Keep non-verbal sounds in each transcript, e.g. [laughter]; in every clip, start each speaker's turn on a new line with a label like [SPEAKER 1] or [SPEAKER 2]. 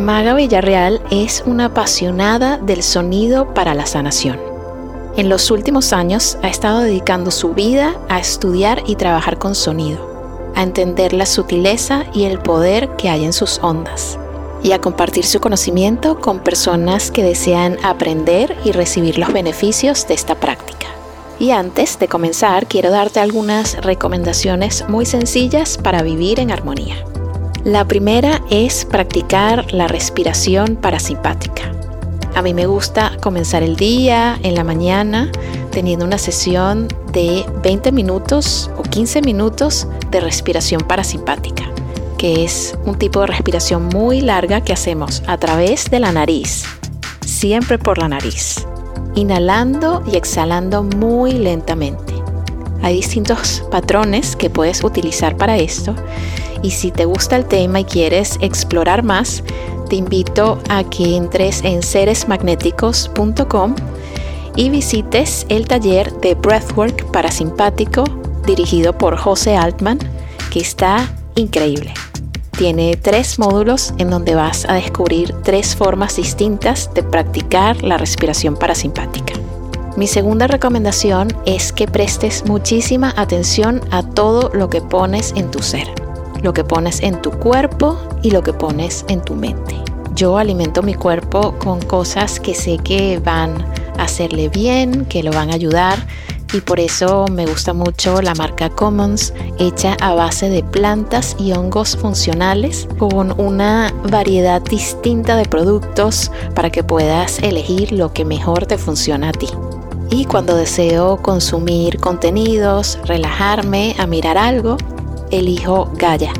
[SPEAKER 1] Maga Villarreal es una apasionada del sonido para la sanación. En los últimos años ha estado dedicando su vida a estudiar y trabajar con sonido, a entender la sutileza y el poder que hay en sus ondas, y a compartir su conocimiento con personas que desean aprender y recibir los beneficios de esta práctica. Y antes de comenzar, quiero darte algunas recomendaciones muy sencillas para vivir en armonía. La primera es practicar la respiración parasimpática. A mí me gusta comenzar el día en la mañana teniendo una sesión de 20 minutos o 15 minutos de respiración parasimpática, que es un tipo de respiración muy larga que hacemos a través de la nariz, siempre por la nariz, inhalando y exhalando muy lentamente. Hay distintos patrones que puedes utilizar para esto y si te gusta el tema y quieres explorar más, te invito a que entres en seresmagnéticos.com y visites el taller de Breathwork parasimpático dirigido por José Altman, que está increíble. Tiene tres módulos en donde vas a descubrir tres formas distintas de practicar la respiración parasimpática. Mi segunda recomendación es que prestes muchísima atención a todo lo que pones en tu ser lo que pones en tu cuerpo y lo que pones en tu mente. Yo alimento mi cuerpo con cosas que sé que van a hacerle bien, que lo van a ayudar y por eso me gusta mucho la marca Commons hecha a base de plantas y hongos funcionales con una variedad distinta de productos para que puedas elegir lo que mejor te funciona a ti. Y cuando deseo consumir contenidos, relajarme a mirar algo, elijo Gaia,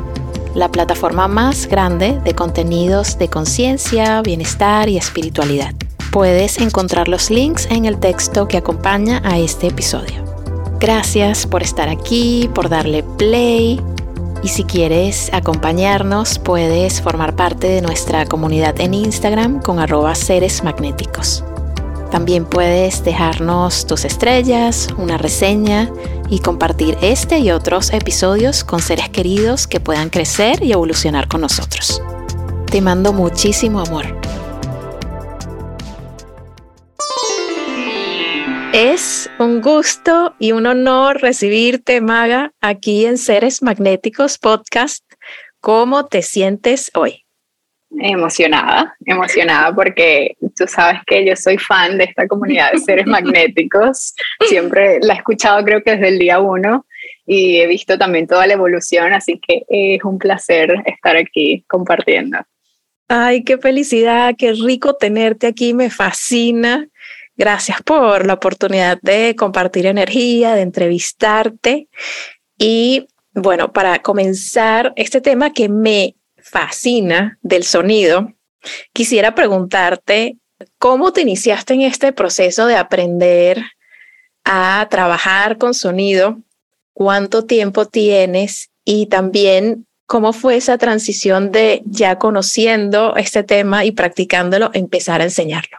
[SPEAKER 1] la plataforma más grande de contenidos de conciencia, bienestar y espiritualidad. Puedes encontrar los links en el texto que acompaña a este episodio. Gracias por estar aquí, por darle play. Y si quieres acompañarnos, puedes formar parte de nuestra comunidad en Instagram con arroba. También puedes dejarnos tus estrellas, una reseña y compartir este y otros episodios con seres queridos que puedan crecer y evolucionar con nosotros. Te mando muchísimo amor. Es un gusto y un honor recibirte, Maga, aquí en Seres Magnéticos Podcast. ¿Cómo te sientes hoy?
[SPEAKER 2] Emocionada, emocionada porque tú sabes que yo soy fan de esta comunidad de seres [laughs] magnéticos. Siempre la he escuchado creo que desde el día uno y he visto también toda la evolución, así que es un placer estar aquí compartiendo.
[SPEAKER 1] Ay, qué felicidad, qué rico tenerte aquí, me fascina. Gracias por la oportunidad de compartir energía, de entrevistarte. Y bueno, para comenzar este tema que me fascina del sonido, quisiera preguntarte cómo te iniciaste en este proceso de aprender a trabajar con sonido, cuánto tiempo tienes y también cómo fue esa transición de ya conociendo este tema y practicándolo, empezar a enseñarlo.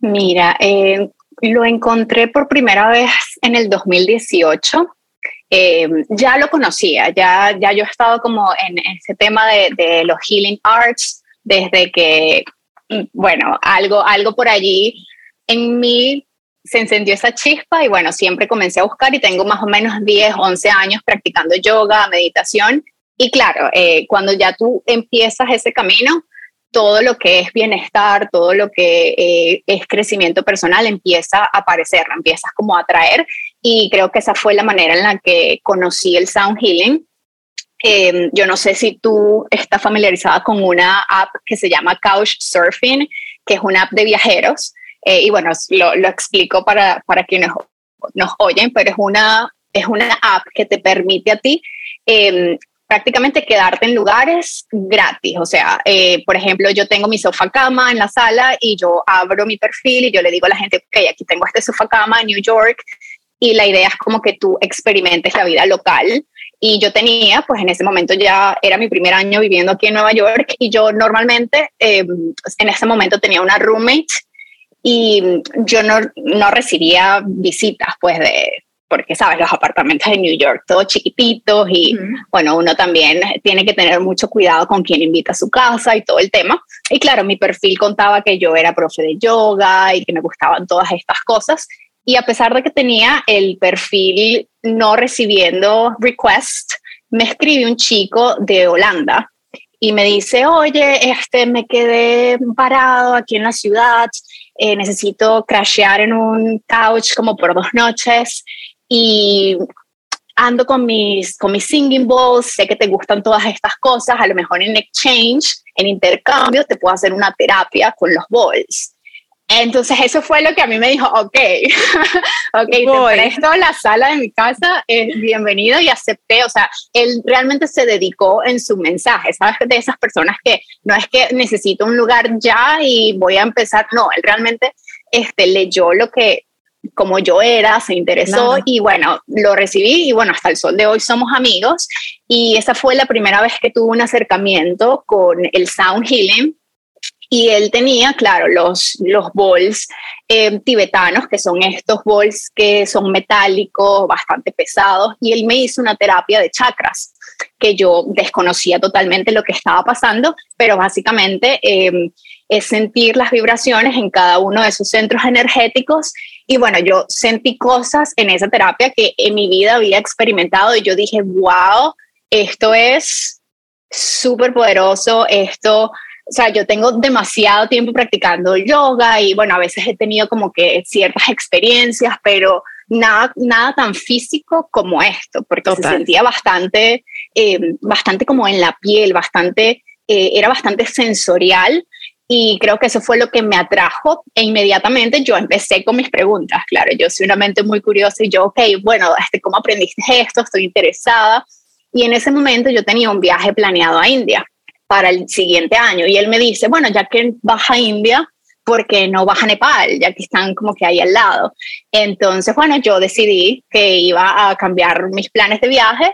[SPEAKER 2] Mira, eh, lo encontré por primera vez en el 2018 eh, ya lo conocía, ya, ya yo he estado como en ese tema de, los healing arts desde que, bueno, algo, algo por allí en mí se encendió esa chispa y bueno, siempre comencé a buscar y tengo más o menos 10, 11 años practicando yoga, meditación. Y claro, eh, cuando ya tú empiezas ese camino, todo lo que es bienestar, todo lo que eh, es crecimiento personal empieza a aparecer, empiezas como a atraer y creo que esa fue la manera en la que conocí el sound healing. Em, yo no sé si tú estás familiarizada con una app que se llama Couch Surfing, que es una app de viajeros. Eh, y bueno, lo, lo, explico para, para quienes nos oyen, pero es una, es una app que te permite a ti eh, prácticamente quedarte en lugares gratis. O sea, eh, por ejemplo, yo tengo mi sofá cama en la sala y yo abro mi perfil y yo le digo a la gente, ok, aquí tengo este sofá cama en New York y la idea es como que tú experimentes la vida local. Y yo tenía, pues en ese momento ya era mi primer año viviendo aquí en Nueva York y yo normalmente eh, en ese momento tenía una roommate y yo no, no recibía visitas pues de, porque sabes, los apartamentos de New York, todos chiquititos y bueno, uno también tiene que tener mucho cuidado con quién invita a su casa y todo el tema. Y claro, mi perfil contaba que yo era profe de yoga y que me gustaban todas estas cosas. Y a pesar de que tenía el perfil no recibiendo request, me escribe un chico de Holanda y me dice, oye, este, me quedé parado aquí en la ciudad, eh, necesito crashear en un couch como por dos noches y ando con mis, con mis singing bowls, sé que te gustan todas estas cosas, a lo mejor en exchange, en intercambio, te puedo hacer una terapia con los bowls. Entonces eso fue lo que a mí me dijo, ok, [laughs] ok, te presto la sala de mi casa, eh, bienvenido y acepté, o sea, él realmente se dedicó en su mensaje, ¿sabes? De esas personas que no es que necesito un lugar ya y voy a empezar, no, él realmente este, leyó lo que, como yo era, se interesó y bueno, lo recibí y bueno, hasta el sol de hoy somos amigos. Y esa fue la primera vez que tuve un acercamiento con el sound healing y él tenía, claro, los, los bols eh, tibetanos, que son estos bols que son metálicos, bastante pesados, y él me hizo una terapia de chakras, que yo desconocía totalmente lo que estaba pasando, pero básicamente eh, es sentir las vibraciones en cada uno de esos centros energéticos. Y bueno, yo sentí cosas en esa terapia que en mi vida había experimentado y yo dije, wow, esto es súper poderoso, esto o sea, yo tengo demasiado tiempo practicando yoga y bueno, a veces he tenido como que ciertas experiencias, pero nada, nada tan físico como esto, porque se sentía bastante, eh, bastante como en la piel, bastante, eh, era bastante sensorial y creo que eso fue lo que me atrajo e inmediatamente yo empecé con mis preguntas. Claro, yo soy una mente muy curiosa y yo, ok, bueno, este, ¿cómo aprendiste esto? Estoy interesada. Y en ese momento yo tenía un viaje planeado a India para el siguiente año. Y él me dice, bueno, ya que vas a India, ¿por qué no vas a Nepal? Ya que están como que ahí al lado. Entonces, bueno, yo decidí que iba a cambiar mis planes de viaje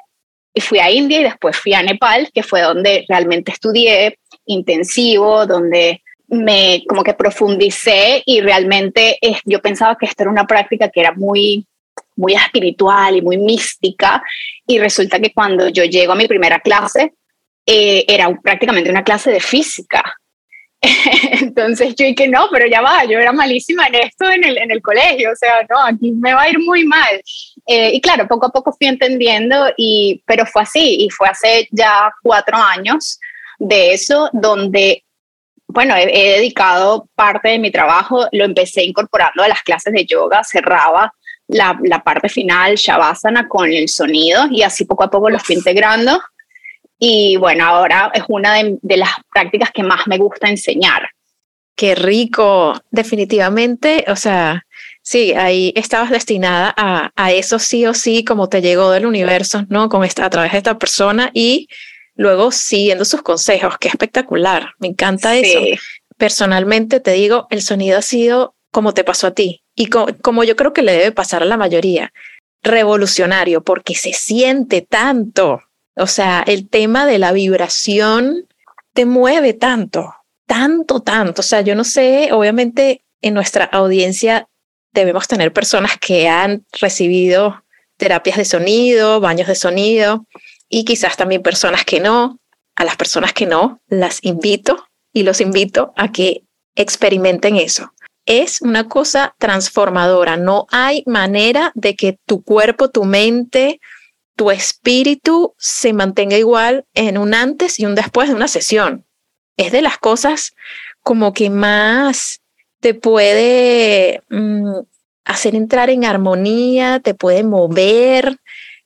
[SPEAKER 2] y fui a India y después fui a Nepal, que fue donde realmente estudié intensivo, donde me como que profundicé y realmente yo pensaba que esto era una práctica que era muy muy espiritual y muy mística y resulta que cuando yo llego a mi primera clase eh, era prácticamente una clase de física. [laughs] Entonces yo dije, no, pero ya va, yo era malísima en esto en el, en el colegio, o sea, no, aquí me va a ir muy mal. Eh, y claro, poco a poco fui entendiendo, y, pero fue así, y fue hace ya cuatro años de eso, donde, bueno, he, dedicado parte de mi trabajo, lo empecé incorporando a las clases de yoga, cerraba la, la parte final, Shavasana, con el sonido, y así poco a poco lo fui integrando y bueno, ahora es una de, las prácticas que más me gusta enseñar.
[SPEAKER 1] Qué rico, definitivamente, o sea, sí, ahí estabas destinada a, a, eso sí o sí, como te llegó del universo, ¿no? Con esta, a través de esta persona y luego siguiendo sus consejos, qué espectacular, me encanta eso. Personalmente te digo, el sonido ha sido como te pasó a ti y como yo creo que le debe pasar a la mayoría, revolucionario, porque se siente tanto, o sea, el tema de la vibración te mueve tanto, tanto, tanto. O sea, yo no sé, obviamente en nuestra audiencia debemos tener personas que han recibido terapias de sonido, baños de sonido y quizás también personas que no. A las personas que no, las invito y los invito a que experimenten eso. Es una cosa transformadora. No hay manera de que tu cuerpo, tu mente, tu espíritu se mantenga igual en un antes y un después de una sesión. Es de las cosas como que más te puede mm, hacer entrar en armonía, te puede mover,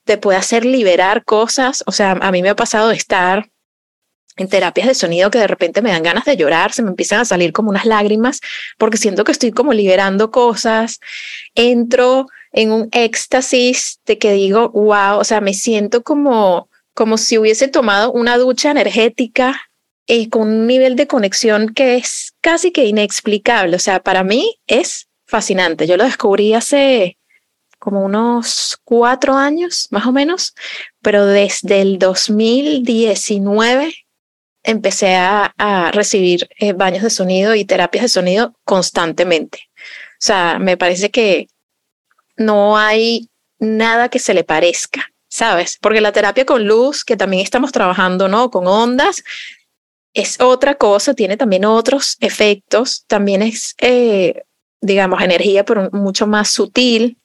[SPEAKER 1] te puede hacer liberar cosas. O sea, a mí me ha pasado de estar en terapias de sonido que de repente me dan ganas de llorar, se me empiezan a salir como unas lágrimas porque siento que estoy como liberando cosas. Entro en un éxtasis de que digo, wow, o sea, me siento como como si hubiese tomado una ducha energética eh, con un nivel de conexión que es casi que inexplicable. O sea, para mí es fascinante. Yo lo descubrí hace como unos cuatro años, más o menos, pero desde el 2019 empecé a, recibir eh, baños de sonido y terapias de sonido constantemente. O sea, me parece que no hay nada que se le parezca. ¿sabes? Porque la terapia con luz, que también estamos trabajando, ¿no? Con ondas, es otra cosa, tiene también otros efectos, también es, eh, digamos, energía, pero mucho más sutil.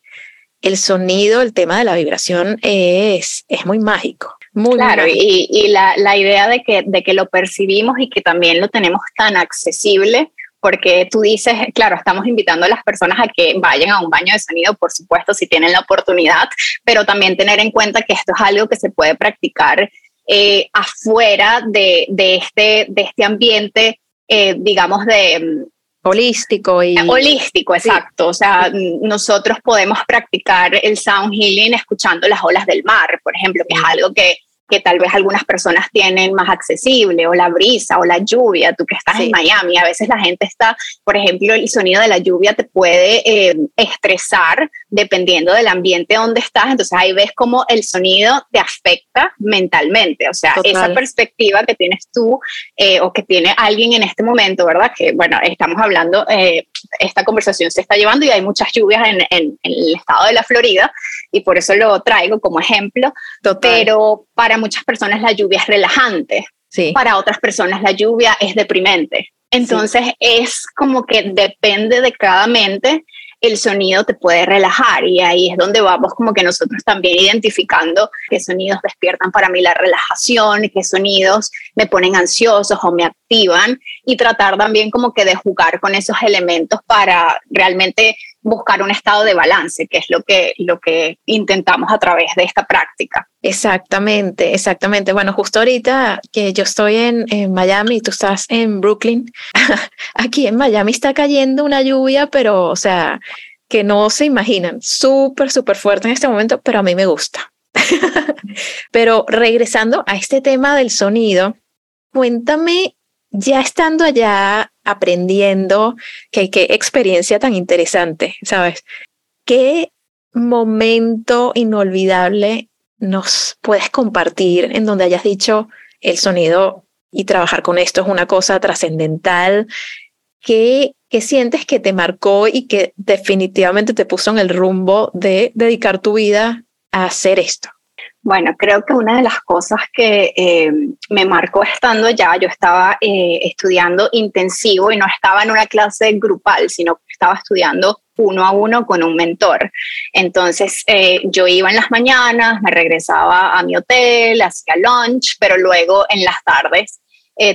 [SPEAKER 1] El sonido, el tema de la vibración es, es muy mágico. Muy
[SPEAKER 2] claro, y, y la, la, idea de que, de que lo percibimos y que también lo tenemos tan accesible, porque tú dices, claro, estamos invitando a las personas a que vayan a un baño de sonido, por supuesto, si tienen la oportunidad, pero también tener en cuenta que esto es algo que se puede practicar eh, afuera de, de, este, de este ambiente, eh, digamos, de...
[SPEAKER 1] Mm, holístico y...
[SPEAKER 2] Holístico, exacto. O sea, nosotros podemos practicar el sound healing escuchando las olas del mar, por ejemplo, que es algo que que tal vez algunas personas tienen más accesible, o la brisa, o la lluvia, tú que estás en Miami, a veces la gente está, por ejemplo, el sonido de la lluvia te puede eh, estresar dependiendo del ambiente donde estás, entonces ahí ves cómo el sonido te afecta mentalmente, o sea, esa perspectiva que tienes tú eh, o que tiene alguien en este momento, ¿verdad? Que bueno, estamos hablando, eh, esta conversación se está llevando y hay muchas lluvias en, en, el estado de la Florida y por eso lo traigo como ejemplo, pero para muchas personas la lluvia es relajante, para otras personas la lluvia es deprimente. Entonces es como que depende de cada mente el sonido te puede relajar y ahí es donde vamos como que nosotros también identificando qué sonidos despiertan para mí la relajación, qué sonidos me ponen ansiosos o me activan y tratar también como que de jugar con esos elementos para realmente buscar un estado de balance, que es lo que, lo que intentamos a través de esta práctica.
[SPEAKER 1] Exactamente, exactamente. Bueno, justo ahorita que yo estoy en, Miami y tú estás en Brooklyn, [laughs] aquí en Miami está cayendo una lluvia, pero, o sea, que no se imaginan, súper, súper fuerte en este momento, pero a mí me gusta. [laughs] pero regresando a este tema del sonido, cuéntame, ya estando allá aprendiendo, qué, qué experiencia tan interesante, ¿sabes? ¿Qué momento inolvidable nos puedes compartir en donde hayas dicho el sonido y trabajar con esto es una cosa trascendental? ¿Qué, ¿Qué sientes que te marcó y que definitivamente te puso en el rumbo de dedicar tu vida a hacer esto?
[SPEAKER 2] Bueno, creo que una de las cosas que eh, me marcó estando allá, yo estaba eh, estudiando intensivo y no estaba en una clase grupal, sino que estaba estudiando uno a uno con un mentor. Entonces eh, yo iba en las mañanas, me regresaba a mi hotel, hacía lunch, pero luego en las tardes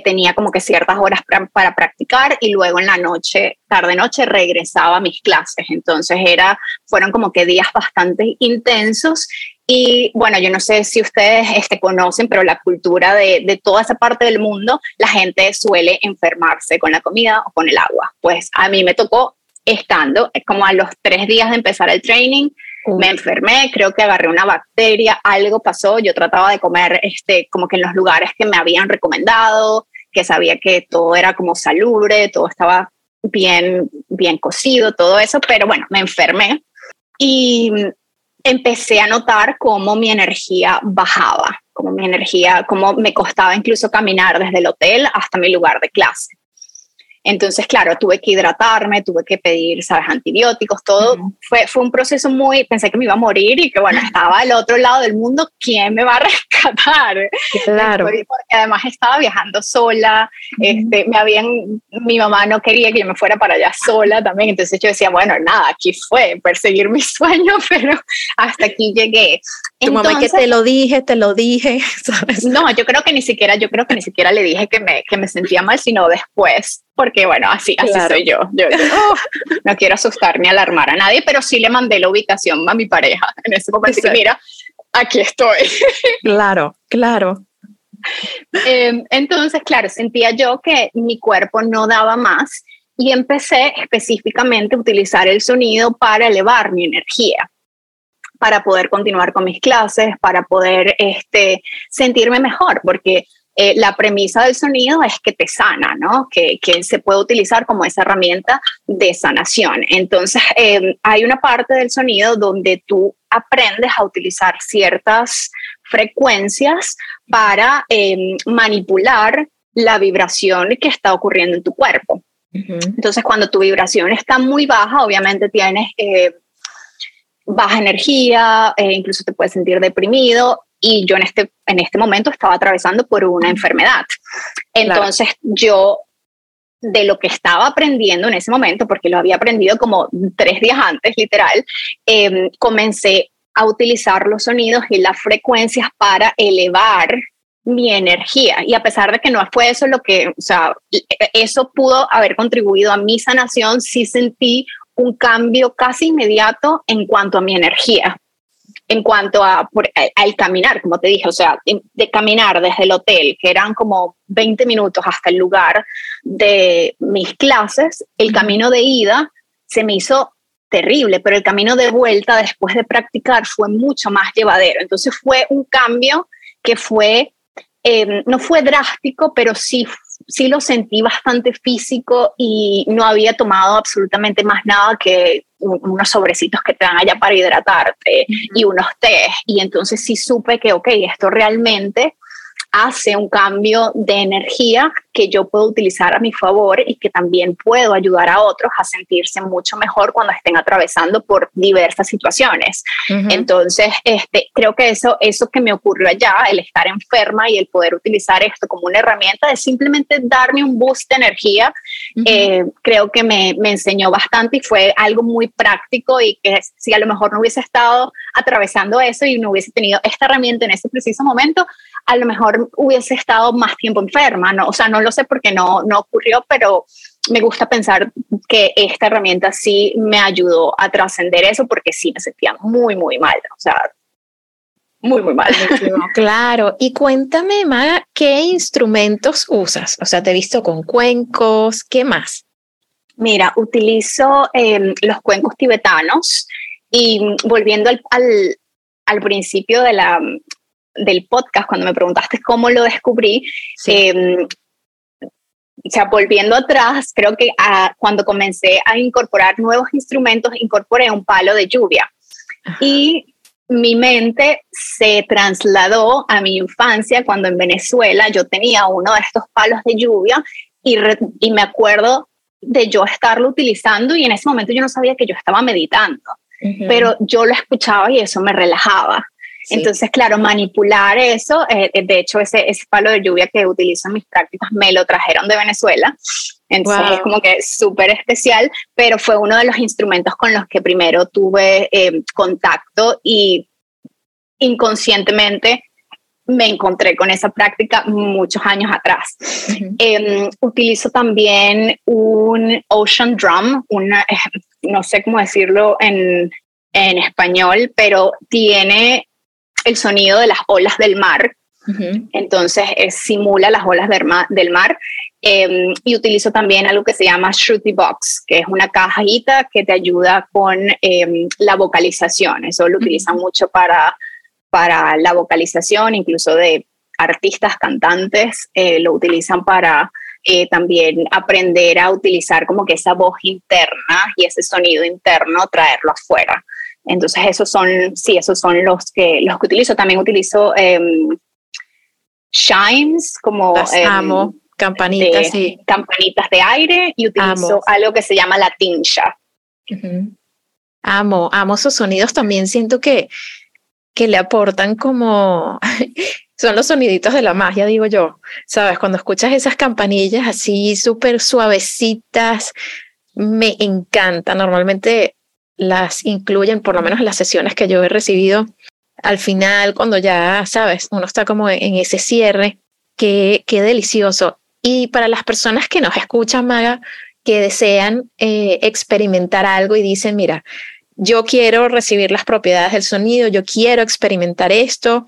[SPEAKER 2] tenía como que ciertas horas para practicar y luego en la noche, tarde noche, regresaba a mis clases. Entonces era, fueron como que días bastante intensos y bueno, yo no sé si ustedes este, conocen, pero la cultura de, de, toda esa parte del mundo, la gente suele enfermarse con la comida o con el agua. Pues a mí me tocó estando, como a los tres días de empezar el training, me enfermé, creo que agarré una bacteria, algo pasó, yo trataba de comer este, como que en los lugares que me habían recomendado, que sabía que todo era como salubre, todo estaba bien, bien cocido, todo eso, pero bueno, me enfermé. Y empecé a notar cómo mi energía bajaba, cómo mi energía, cómo me costaba incluso caminar desde el hotel hasta mi lugar de clase. Entonces, claro, tuve que hidratarme, tuve que pedir, ¿sabes?, antibióticos, todo. fue, fue un proceso muy, pensé que me iba a morir y que, bueno, [laughs] estaba al otro lado del mundo, ¿quién me va a [laughs] rescatar?
[SPEAKER 1] Claro.
[SPEAKER 2] Porque además estaba viajando sola, este, me habían, mi mamá no quería que yo me fuera para allá sola también, entonces yo decía, bueno, nada, aquí fue, perseguir mi [laughs] sueño, pero hasta aquí llegué.
[SPEAKER 1] Tu mamá que te lo dije, te lo dije, ¿sabes?
[SPEAKER 2] No, yo creo que ni siquiera, yo creo que ni siquiera le dije que me, que me sentía mal, sino después porque bueno, así, así soy yo. yo, no quiero asustar ni alarmar a nadie, pero sí le mandé la ubicación a mi pareja en ese momento. Que, mira, aquí estoy. [laughs]
[SPEAKER 1] Claro, claro.
[SPEAKER 2] Em, entonces, claro, sentía yo que mi cuerpo no daba más y empecé específicamente a utilizar el sonido para elevar mi energía. para poder continuar con mis clases, para poder este, sentirme mejor, porque eh, la premisa del sonido es que te sana, ¿no? Que, que se puede utilizar como esa herramienta de sanación. Entonces, em, hay una parte del sonido donde tú aprendes a utilizar ciertas frecuencias para em, manipular la vibración que está ocurriendo en tu cuerpo. Entonces, cuando tu vibración está muy baja, obviamente tienes eh, baja energía, eh, incluso te puedes sentir deprimido y yo en este, en este momento estaba atravesando por una enfermedad. Entonces yo de lo que estaba aprendiendo en ese momento, porque lo había aprendido como tres días antes, literal, em, comencé a utilizar los sonidos y las frecuencias para elevar mi energía. Y a pesar de que no fue eso lo que, o sea, eso pudo haber contribuido a mi sanación, sí sentí un cambio casi inmediato en cuanto a mi energía en cuanto a, al caminar, como te dije, o sea, de, caminar desde el hotel, que eran como 20 minutos hasta el lugar de mis clases, el camino de ida se me hizo terrible, pero el camino de vuelta después de practicar fue mucho más llevadero. Entonces fue un cambio que fue, eh, no fue drástico, pero sí sí lo sentí bastante físico y no había tomado absolutamente más nada que unos sobrecitos que te dan allá para hidratarte y unos tés. Y entonces sí supe que, ok, esto realmente hace un cambio de energía que yo puedo utilizar a mi favor y que también puedo ayudar a otros a sentirse mucho mejor cuando estén atravesando por diversas situaciones. Entonces, este, creo que eso, eso que me ocurrió allá, el estar enferma y el poder utilizar esto como una herramienta de simplemente darme un boost de energía, eh, creo que me, me enseñó bastante y fue algo muy práctico y que si a lo mejor no hubiese estado atravesando eso y no hubiese tenido esta herramienta en ese preciso momento, a lo mejor hubiese estado más tiempo enferma, ¿no? O sea, no lo sé porque no, no ocurrió, pero me gusta pensar que esta herramienta sí me ayudó a trascender eso porque sí me sentía muy, muy mal, o sea, muy, muy mal. [laughs]
[SPEAKER 1] claro. Y cuéntame, Maga, ¿qué instrumentos usas? O sea, te he visto con cuencos, ¿qué más?
[SPEAKER 2] Mira, utilizo em, los cuencos tibetanos y volviendo al, al, al principio de la, del podcast, cuando me preguntaste cómo lo descubrí, em, o sea, volviendo atrás, creo que ah, cuando comencé a incorporar nuevos instrumentos, incorporé un palo de lluvia. Y mi mente se trasladó a mi infancia cuando en Venezuela yo tenía uno de estos palos de lluvia y, y me acuerdo de yo estarlo utilizando y en ese momento yo no sabía que yo estaba meditando, pero yo lo escuchaba y eso me relajaba. Entonces, claro, manipular eso, eh, de hecho, ese, ese palo de lluvia que utilizo en mis prácticas me lo trajeron de Venezuela. Entonces es como que súper especial, pero fue uno de los instrumentos con los que primero tuve eh, contacto y inconscientemente me encontré con esa práctica muchos años atrás. Em, utilizo también un ocean drum, una, eh, no sé cómo decirlo en, en español, pero tiene el sonido de las olas del mar. Entonces simula las olas del mar. Em, y utilizo también algo que se llama Shruti Box, que es una cajita que te ayuda con em, la vocalización. Eso lo utilizan mucho para, para la vocalización, incluso de artistas, cantantes, eh, lo utilizan para eh, también aprender a utilizar como que esa voz interna y ese sonido interno, traerlo afuera. Entonces esos son, sí, esos son los que, los que utilizo. También utilizo chimes como...
[SPEAKER 1] Em, amo, campanitas,
[SPEAKER 2] sí. Campanitas de aire y utilizo algo que se llama la tincha.
[SPEAKER 1] Amo, amo esos sonidos también. Siento que, que le aportan como... [laughs] son los soniditos de la magia, digo yo. Sabes, cuando escuchas esas campanillas así súper suavecitas, me encanta. Normalmente las incluyen, por lo menos en las sesiones que yo he recibido, al final, cuando ya, sabes, uno está como en ese cierre, qué, qué delicioso. Y para las personas que nos escuchan, Maga, que desean eh, experimentar algo y dicen, mira, yo quiero recibir las propiedades del sonido, yo quiero experimentar esto,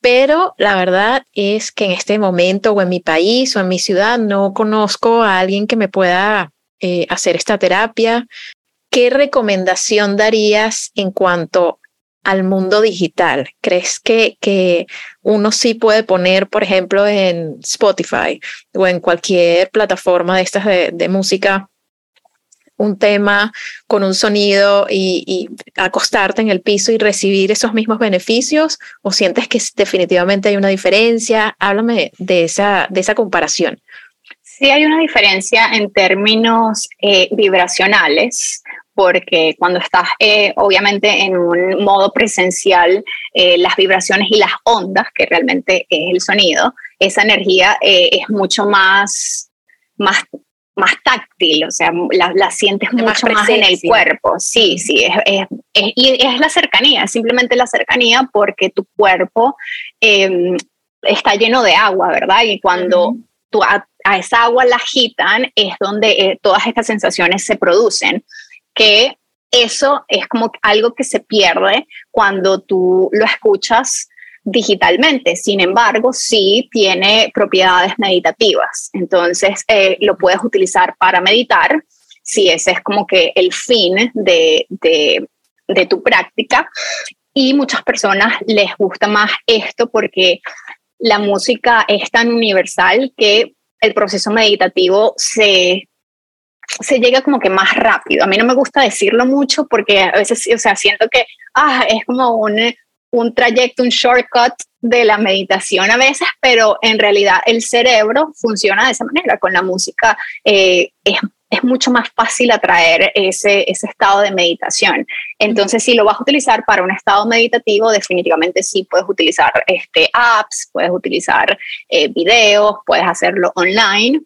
[SPEAKER 1] pero la verdad es que en este momento o en mi país o en mi ciudad no conozco a alguien que me pueda eh, hacer esta terapia, ¿qué recomendación darías en cuanto al mundo digital? ¿Crees que, que uno sí puede poner, por ejemplo, en Spotify o en cualquier plataforma de estas de, música? un tema con un sonido y, acostarte en el piso y recibir esos mismos beneficios o sientes que definitivamente hay una diferencia? Háblame de esa, de esa comparación.
[SPEAKER 2] Sí hay una diferencia en términos eh, vibracionales, porque cuando estás eh, obviamente en un modo presencial, eh, las vibraciones y las ondas, que realmente es el sonido, esa energía es mucho más, más, más táctil, o sea, la, sientes mucho más, en el cuerpo. Sí, sí, es, y es la cercanía, simplemente la cercanía porque tu cuerpo em, está lleno de agua, ¿verdad? Y cuando tú a, esa agua la agitan, es donde eh, todas estas sensaciones se producen, que eso es como algo que se pierde cuando tú lo escuchas digitalmente. Sin embargo, sí tiene propiedades meditativas. Entonces, eh, lo puedes utilizar para meditar, si ese es como que el fin de, de, de tu práctica. Y muchas personas les gusta más esto porque la música es tan universal que el proceso meditativo se, se llega como que más rápido. A mí no me gusta decirlo mucho porque a veces, o sea, siento que ah, es como un, un trayecto, un shortcut de la meditación a veces, pero en realidad el cerebro funciona de esa manera. Con la música eh, es es mucho más fácil atraer ese, ese estado de meditación. Entonces, si lo vas a utilizar para un estado meditativo, definitivamente sí puedes utilizar este, apps, puedes utilizar eh, videos, puedes hacerlo online.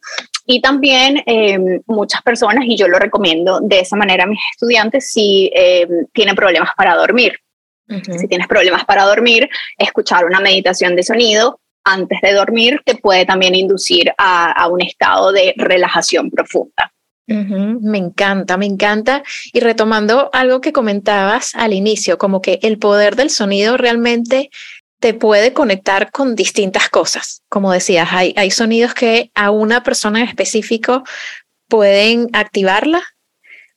[SPEAKER 2] Y también em, muchas personas, y yo lo recomiendo de esa manera a mis estudiantes, si em, tienen problemas para dormir. Si tienes problemas para dormir, escuchar una meditación de sonido antes de dormir te puede también inducir a, a un estado de relajación profunda.
[SPEAKER 1] Me encanta, me encanta. Y retomando algo que comentabas al inicio, como que el poder del sonido realmente te puede conectar con distintas cosas. Como decías, hay, sonidos que a una persona en específico pueden activarla,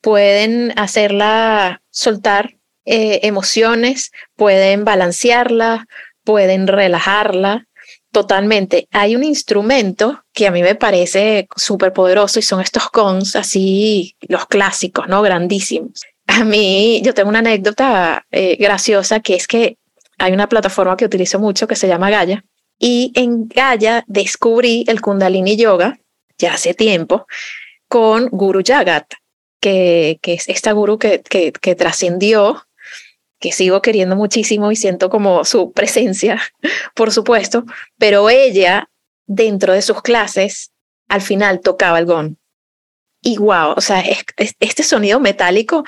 [SPEAKER 1] pueden hacerla soltar eh, emociones, pueden balancearla, pueden relajarla. Totalmente. Hay un instrumento que a mí me parece súper poderoso y son estos cons, así los clásicos, ¿no? Grandísimos. A mí, yo tengo una anécdota eh, graciosa que es que hay una plataforma que utilizo mucho que se llama Gaia y en Gaia descubrí el Kundalini Yoga ya hace tiempo con Guru Jagat, que, es esta guru que, que, que trascendió que sigo queriendo muchísimo y siento como su presencia, [laughs] por supuesto, pero ella dentro de sus clases al final tocaba el gong. Y wow, o sea, este sonido metálico,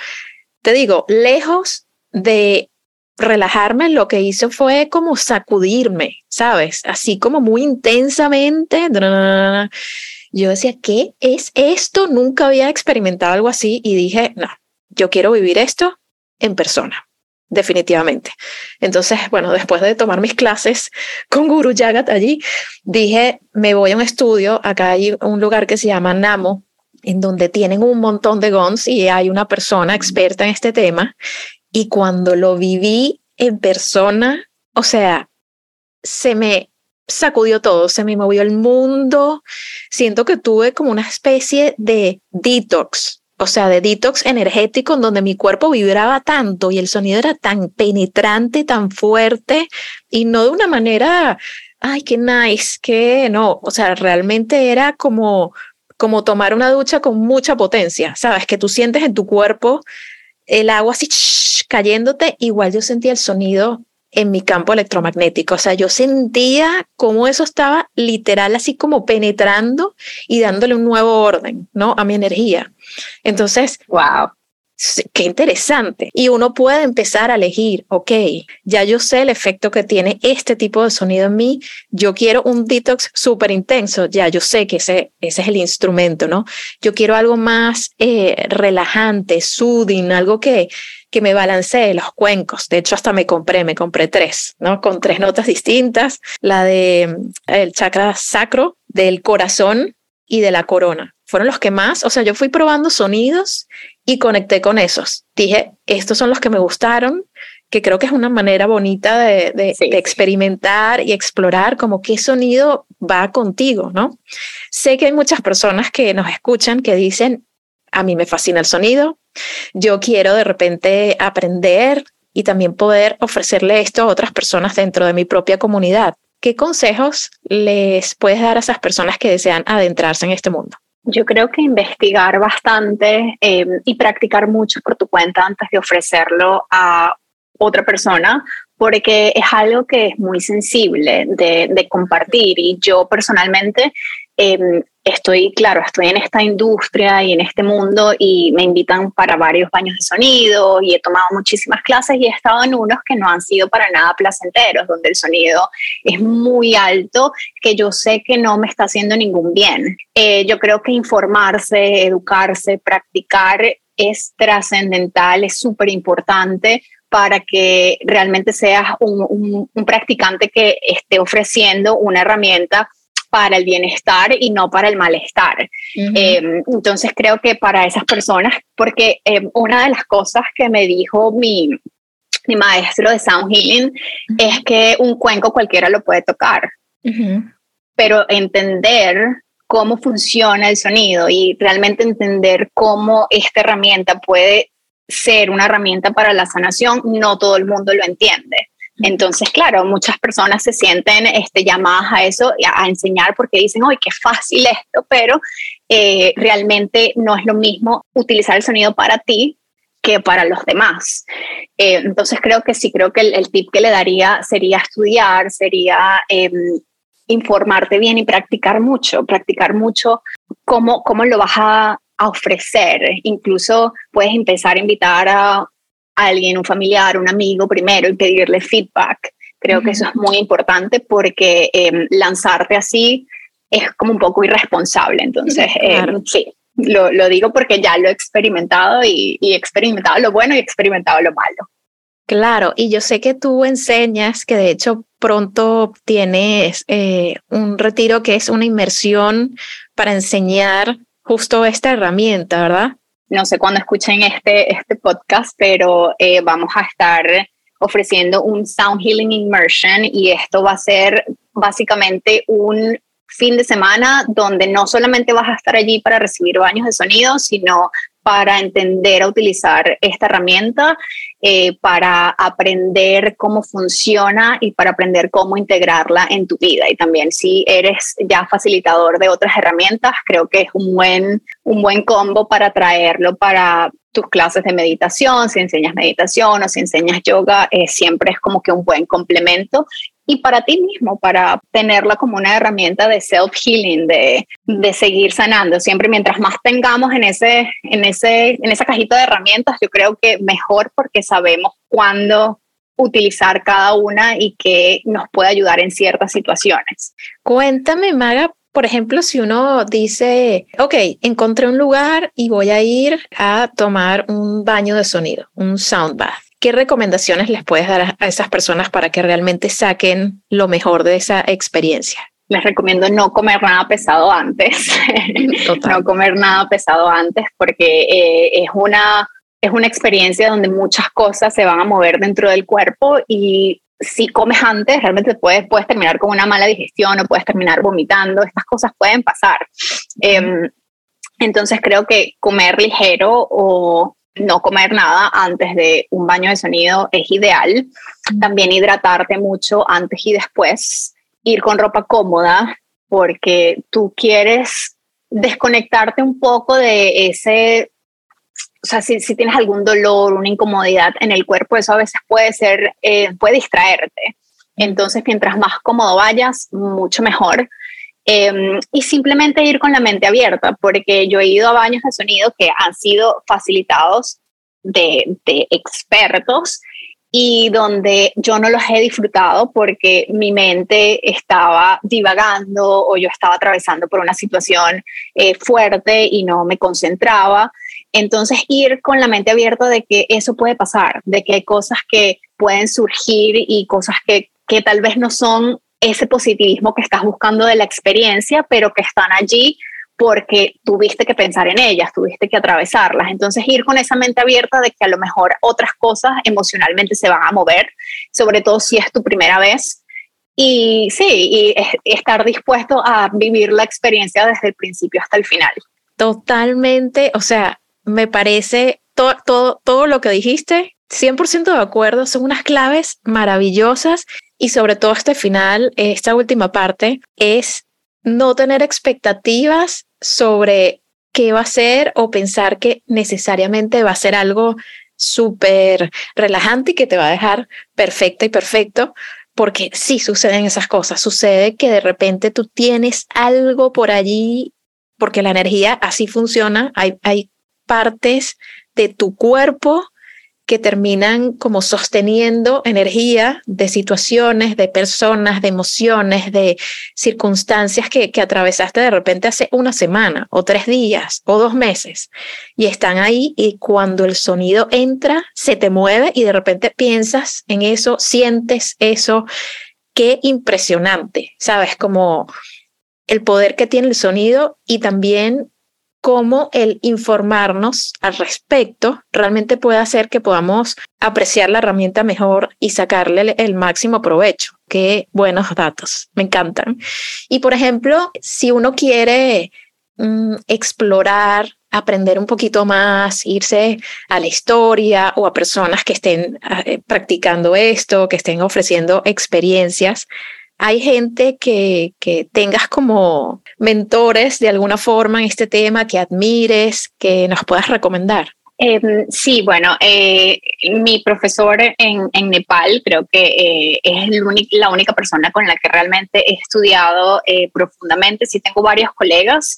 [SPEAKER 1] te digo, lejos de relajarme, lo que hizo fue como sacudirme, ¿sabes? Así como muy intensamente. Yo decía, ¿qué es esto? Nunca había experimentado algo así y dije, no, yo quiero vivir esto en persona definitivamente. Entonces, bueno, después de tomar mis clases con Guru Jagat allí, dije, me voy a un estudio, acá hay un lugar que se llama Namo, en donde tienen un montón de gons y hay una persona experta en este tema. Y cuando lo viví en persona, o sea, se me sacudió todo, se me movió el mundo. Siento que tuve como una especie de detox o sea, de detox energético en donde mi cuerpo vibraba tanto y el sonido era tan penetrante, tan fuerte y no de una manera, ay, qué nice, que no, o sea, realmente era como como tomar una ducha con mucha potencia, sabes, que tú sientes en tu cuerpo el agua así cayéndote, igual yo sentía el sonido en mi campo electromagnético. O sea, yo sentía cómo eso estaba literal así como penetrando y dándole un nuevo orden, ¿no? A mi energía. Entonces, wow. Qué interesante. Y uno puede empezar a elegir, ok, ya yo sé el efecto que tiene este tipo de sonido en mí, yo quiero un detox súper intenso, ya yo sé que ese, ese es el instrumento, ¿no? Yo quiero algo más eh, relajante, soothing, algo que, que me balancee los cuencos. De hecho, hasta me compré, me compré tres, ¿no? Con tres notas distintas, la de el chakra sacro, del corazón y de la corona fueron los que más, o sea, yo fui probando sonidos y conecté con esos. Dije, estos son los que me gustaron, que creo que es una manera bonita de, de, experimentar y explorar como qué sonido va contigo, ¿no? Sé que hay muchas personas que nos escuchan que dicen, a mí me fascina el sonido, yo quiero de repente aprender y también poder ofrecerle esto a otras personas dentro de mi propia comunidad. ¿Qué consejos les puedes dar a esas personas que desean adentrarse en este mundo?
[SPEAKER 2] Yo creo que investigar bastante eh, y practicar mucho por tu cuenta antes de ofrecerlo a otra persona, porque es algo que es muy sensible de compartir y yo personalmente eh, estoy, claro, estoy en esta industria y en este mundo y me invitan para varios baños de sonido y he tomado muchísimas clases y he estado en unos que no han sido para nada placenteros, donde el sonido es muy alto, que yo sé que no me está haciendo ningún bien. Eh, yo creo que informarse, educarse, practicar es trascendental, es súper importante para que realmente seas un, un, practicante que esté ofreciendo una herramienta para el bienestar y no para el malestar. Em, entonces creo que para esas personas, porque em, una de las cosas que me dijo mi, mi maestro de Sound Healing es que un cuenco cualquiera lo puede tocar, pero entender cómo funciona el sonido y realmente entender cómo esta herramienta puede ser una herramienta para la sanación, no todo el mundo lo entiende. Entonces, claro, muchas personas se sienten este, llamadas a eso, a, enseñar porque dicen, ¡ay, qué fácil esto! Pero eh, realmente no es lo mismo utilizar el sonido para ti que para los demás. Eh, entonces, creo que sí, creo que el, tip que le daría sería estudiar, sería em, informarte bien y practicar mucho, practicar mucho cómo, cómo lo vas a a ofrecer. Incluso puedes empezar a invitar a alguien, un familiar, un amigo primero y pedirle feedback. Creo que eso es muy importante porque em, lanzarte así es como un poco irresponsable. Entonces, em, sí, lo, lo, digo porque ya lo he experimentado y, y he experimentado lo bueno y he experimentado lo malo.
[SPEAKER 1] Claro, y yo sé que tú enseñas que de hecho pronto tienes eh, un retiro que es una inmersión para enseñar justo esta herramienta, ¿verdad?
[SPEAKER 2] No sé cuándo escuchen este, este podcast, pero eh, vamos a estar ofreciendo un Sound Healing Immersion y esto va a ser básicamente un fin de semana donde no solamente vas a estar allí para recibir baños de sonido, sino para entender a utilizar esta herramienta, eh, para aprender cómo funciona y para aprender cómo integrarla en tu vida. Y también si eres ya facilitador de otras herramientas, creo que es un buen, un buen combo para traerlo para tus clases de meditación, si enseñas meditación o si enseñas yoga, eh, siempre es como que un buen complemento y para ti mismo, para tenerla como una herramienta de self-healing, de, de, seguir sanando. Siempre mientras más tengamos en, ese, en, ese, en esa cajita de herramientas, yo creo que mejor porque sabemos cuándo utilizar cada una y que nos puede ayudar en ciertas situaciones.
[SPEAKER 1] Cuéntame, Maga, por ejemplo, si uno dice, ok, encontré un lugar y voy a ir a tomar un baño de sonido, un sound bath. ¿Qué recomendaciones les puedes dar a esas personas para que realmente saquen lo mejor de esa experiencia?
[SPEAKER 2] Les recomiendo no comer nada pesado antes, [laughs] no comer nada pesado antes porque eh, es, una, es una experiencia donde muchas cosas se van a mover dentro del cuerpo y si comes antes, realmente puedes, puedes terminar con una mala digestión o puedes terminar vomitando, estas cosas pueden pasar. Em, entonces creo que comer ligero o no comer nada antes de un baño de sonido es ideal. También hidratarte mucho antes y después. Ir con ropa cómoda porque tú quieres desconectarte un poco de ese, o sea, si, tienes algún dolor, una incomodidad en el cuerpo, eso a veces puede ser, eh, puede distraerte. Entonces, mientras más cómodo vayas, mucho mejor. Em, y simplemente ir con la mente abierta, porque yo he ido a baños de sonido que han sido facilitados de, de expertos y donde yo no los he disfrutado porque mi mente estaba divagando o yo estaba atravesando por una situación eh, fuerte y no me concentraba. Entonces ir con la mente abierta de que eso puede pasar, de que hay cosas que pueden surgir y cosas que, que tal vez no son ese positivismo que estás buscando de la experiencia, pero que están allí porque tuviste que pensar en ellas, tuviste que atravesarlas. Entonces ir con esa mente abierta de que a lo mejor otras cosas emocionalmente se van a mover, sobre todo si es tu primera vez. Y sí, y estar dispuesto a vivir la experiencia desde el principio hasta el final.
[SPEAKER 1] Totalmente, o sea, me parece todo, todo, todo lo que dijiste, 100% de acuerdo, son unas claves maravillosas y sobre todo este final, esta última parte, es no tener expectativas sobre qué va a ser o pensar que necesariamente va a ser algo súper relajante y que te va a dejar perfecta y perfecto, porque sí suceden esas cosas, sucede que de repente tú tienes algo por allí, porque la energía así funciona, hay, hay partes de tu cuerpo que terminan como sosteniendo energía de situaciones, de personas, de emociones, de circunstancias que, atravesaste de repente hace una semana o tres días o dos meses y están ahí y cuando el sonido entra, se te mueve y de repente piensas en eso, sientes eso. Qué impresionante, ¿sabes? Como el poder que tiene el sonido y también cómo el informarnos al respecto realmente puede hacer que podamos apreciar la herramienta mejor y sacarle el, máximo provecho. Qué buenos datos, me encantan. Y por ejemplo, si uno quiere mm, explorar, aprender un poquito más, irse a la historia o a personas que estén eh, practicando esto, que estén ofreciendo experiencias, hay gente que, que tengas como mentores de alguna forma en este tema, que admires, que nos puedas recomendar.
[SPEAKER 2] Em, sí, bueno, eh, mi profesor en, en, Nepal creo que eh, es la única persona con la que realmente he estudiado eh, profundamente. Sí tengo varios colegas,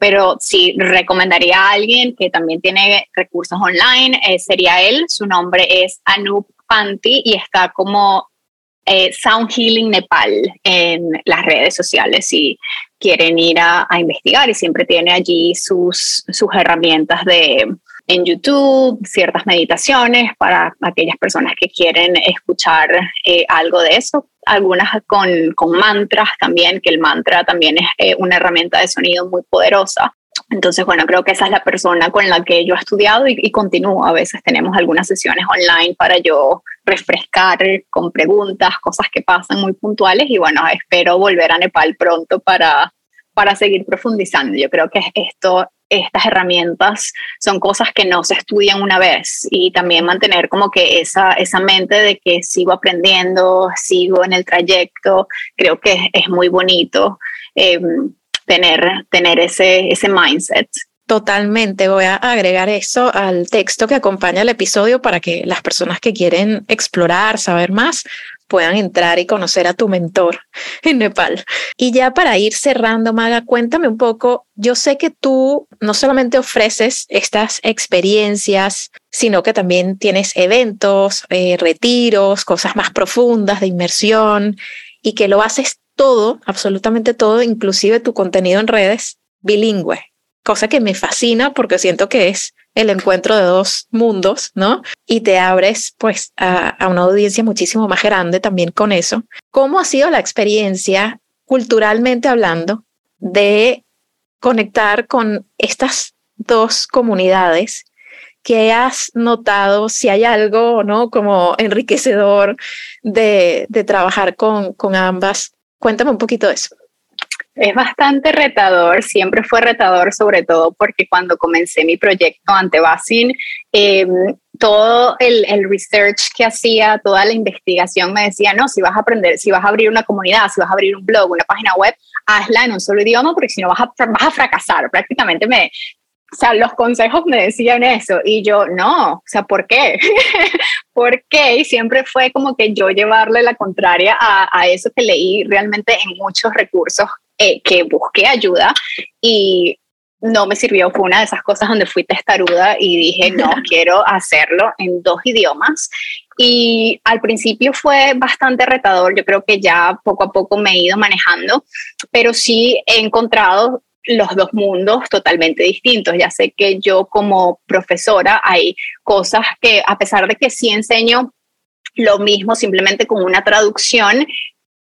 [SPEAKER 2] pero sí recomendaría a alguien que también tiene recursos online, sería él. Su nombre es Anup Panti y está como eh, Sound Healing Nepal en las redes sociales si quieren ir a, investigar y siempre tiene allí sus, sus herramientas de en YouTube, ciertas meditaciones para aquellas personas que quieren escuchar eh, algo de eso, algunas con, con, mantras también, que el mantra también es eh, una herramienta de sonido muy poderosa. Entonces, bueno, creo que esa es la persona con la que yo he estudiado y, continúo. A veces tenemos algunas sesiones online para yo refrescar con preguntas, cosas que pasan muy puntuales y bueno, espero volver a Nepal pronto para, para seguir profundizando. Yo creo que esto, estas herramientas son cosas que no se estudian una vez y también mantener como que esa, esa mente de que sigo aprendiendo, sigo en el trayecto, creo que es, muy bonito. Em, tener, tener ese, ese mindset.
[SPEAKER 1] Totalmente, voy a agregar eso al texto que acompaña el episodio para que las personas que quieren explorar, saber más, puedan entrar y conocer a tu mentor en Nepal. Y ya para ir cerrando, Maga, cuéntame un poco, yo sé que tú no solamente ofreces estas experiencias, sino que también tienes eventos, eh, retiros, cosas más profundas de inmersión y que lo haces todo, absolutamente todo, inclusive tu contenido en redes, bilingüe, cosa que me fascina porque siento que es el encuentro de dos mundos, ¿no? Y te abres pues a, una audiencia muchísimo más grande también con eso. ¿Cómo ha sido la experiencia, culturalmente hablando, de conectar con estas dos comunidades que has notado si hay algo, ¿no? Como enriquecedor de, de trabajar con, con ambas Cuéntame un poquito de eso.
[SPEAKER 2] Es bastante retador, siempre fue retador, sobre todo porque cuando comencé mi proyecto ante Basin, em, todo el, research que hacía, toda la investigación me decía, no, si vas a aprender, si vas a abrir una comunidad, si vas a abrir un blog, una página web, hazla en un solo idioma porque si no vas a fracasar. Prácticamente me, o sea, los consejos me decían eso y yo, no, o sea, ¿por qué? [laughs] ¿Por qué? Y siempre fue como que yo llevarle la contraria a, a eso que leí realmente en muchos recursos eh, que busqué ayuda y no me sirvió. Fue una de esas cosas donde fui testaruda y dije, no, [laughs] quiero hacerlo en dos idiomas. Y al principio fue bastante retador, yo creo que ya poco a poco me he ido manejando, pero sí he encontrado los dos mundos totalmente distintos. Ya sé que yo como profesora hay cosas que a pesar de que sí enseño lo mismo simplemente con una traducción,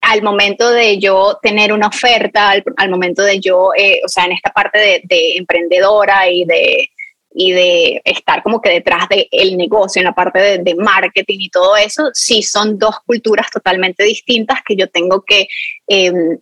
[SPEAKER 2] al momento de yo tener una oferta, al, momento de yo, eh, o sea, en esta parte de, emprendedora y de, y de estar como que detrás del negocio, en la parte de, de, marketing y todo eso, sí son dos culturas totalmente distintas que yo tengo que em,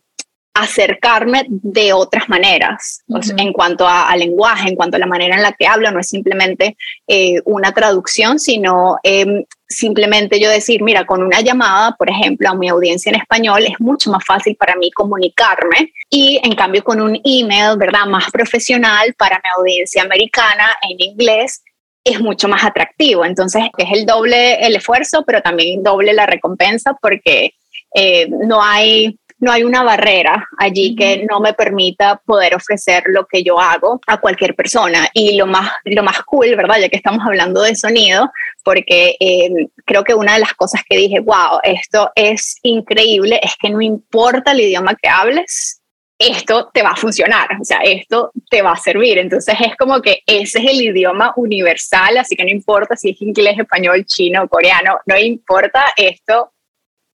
[SPEAKER 2] acercarme de otras maneras en cuanto a, lenguaje, en cuanto a la manera en la que hablo, no es simplemente eh, una traducción, sino em, simplemente yo decir, mira, con una llamada, por ejemplo, a mi audiencia en español es mucho más fácil para mí comunicarme y en cambio con un email, ¿verdad? Más profesional para mi audiencia americana en inglés es mucho más atractivo. Entonces es el doble el esfuerzo, pero también doble la recompensa porque eh, no hay no hay una barrera allí que no me permita poder ofrecer lo que yo hago a cualquier persona. Y lo más, lo más cool, ¿verdad? Ya que estamos hablando de sonido, porque em, creo que una de las cosas que dije, wow, esto es increíble, es que no importa el idioma que hables, esto te va a funcionar, o sea, esto te va a servir. Entonces es como que ese es el idioma universal, así que no importa si es inglés, español, chino, coreano, no importa, esto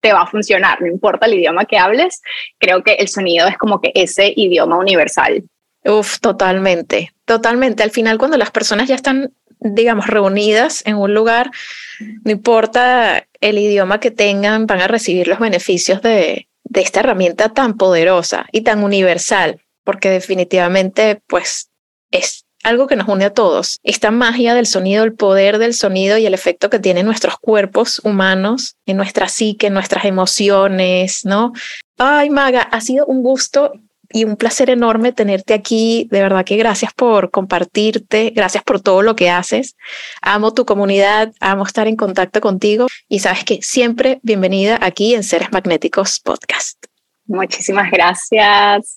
[SPEAKER 2] te va a funcionar, no importa el idioma que hables, creo que el sonido es como que ese idioma universal.
[SPEAKER 1] Uf, totalmente, totalmente. Al final, cuando las personas ya están, digamos, reunidas en un lugar, no importa el idioma que tengan, van a recibir los beneficios de, de esta herramienta tan poderosa y tan universal, porque definitivamente, pues, es algo que nos une a todos. Esta magia del sonido, el poder del sonido y el efecto que tienen nuestros cuerpos humanos, en nuestra psique, en nuestras emociones, ¿no? Ay, Maga, ha sido un gusto y un placer enorme tenerte aquí. De verdad que gracias por compartirte, gracias por todo lo que haces. Amo tu comunidad, amo estar en contacto contigo y sabes que siempre bienvenida aquí en Seres Magnéticos Podcast.
[SPEAKER 2] Muchísimas gracias.